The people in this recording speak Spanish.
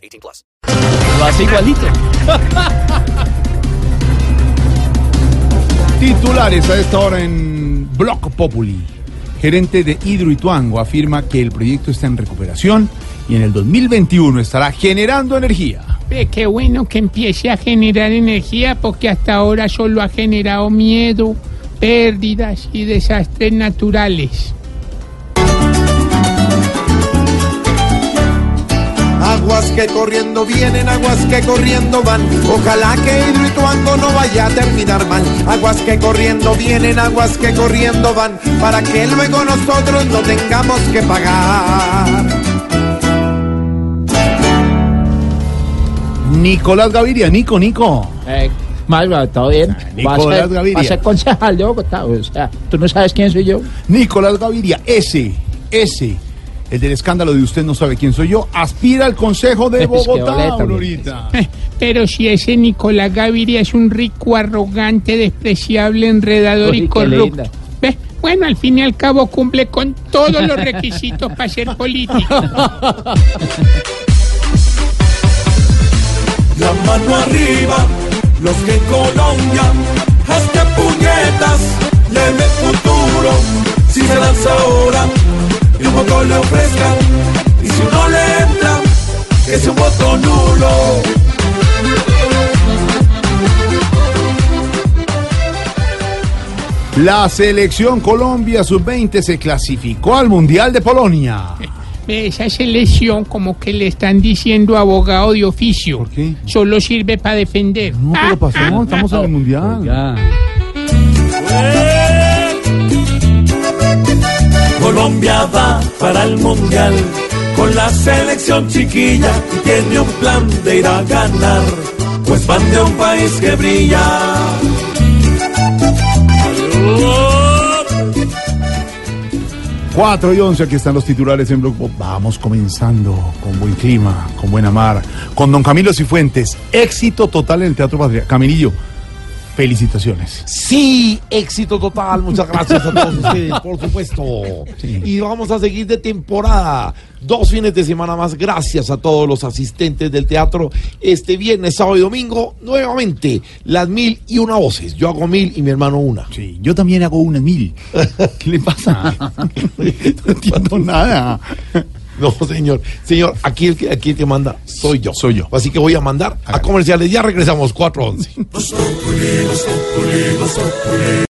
18 plus. Lo hace igualito. Titulares a esta hora en Block Populi. Gerente de Hidroituango afirma que el proyecto está en recuperación y en el 2021 estará generando energía. Hombre, qué bueno que empiece a generar energía porque hasta ahora solo ha generado miedo, pérdidas y desastres naturales. Aguas que corriendo vienen, aguas que corriendo van. Ojalá que Hidroituango no vaya a terminar mal. Aguas que corriendo vienen, aguas que corriendo van. Para que luego nosotros no tengamos que pagar. Nicolás Gaviria, Nico, Nico. Eh, Malva, ¿todo bien? Nicolás Va a ser- Gaviria. Va a ser concejal de Bogotá. O sea, ¿tú no sabes quién soy yo? Nicolás Gaviria, ese, ese, el del escándalo de usted no sabe quién soy yo, aspira al Consejo de Pues Bogotá, boleta, Aurorita. Pero si ese Nicolás Gaviria es un rico, arrogante, despreciable, enredador Uy, y corrupto. linda. ¿Ve? Bueno, al fin y al cabo cumple con todos los requisitos para ser político. La mano arriba, los que en Colombia, hasta puñetas, le futuro. Y un voto le ofrezca, y si uno le entra, que sea un voto nulo. La selección Colombia sub-20 se clasificó al Mundial de Polonia. Esa selección como que le están diciendo abogado de oficio. ¿Por qué? Solo sirve para defender. No, ¿qué lo pasó? Estamos en el Mundial. Ya. Colombia va para el mundial con la selección chiquilla y tiene un plan de ir a ganar, pues van de un país que brilla. 4 y 11, aquí están los titulares en Pop. Vamos comenzando con buen clima, con buena mar, con don Camilo Cifuentes. Éxito total en el Teatro Patria. Camilillo, felicitaciones. Sí, éxito total. Muchas gracias a todos ustedes, por supuesto. Y vamos a seguir de temporada. Dos fines de semana más. Gracias a todos los asistentes del teatro. Este viernes, sábado y domingo, nuevamente, las mil y una voces. Yo hago mil y mi hermano una. Sí, yo también hago unas mil. ¿Qué le pasa? no entiendo nada. No, señor. Señor, aquí el que, aquí el que manda soy yo. Soy yo. Así que voy a mandar a comerciales. Ya regresamos, 411.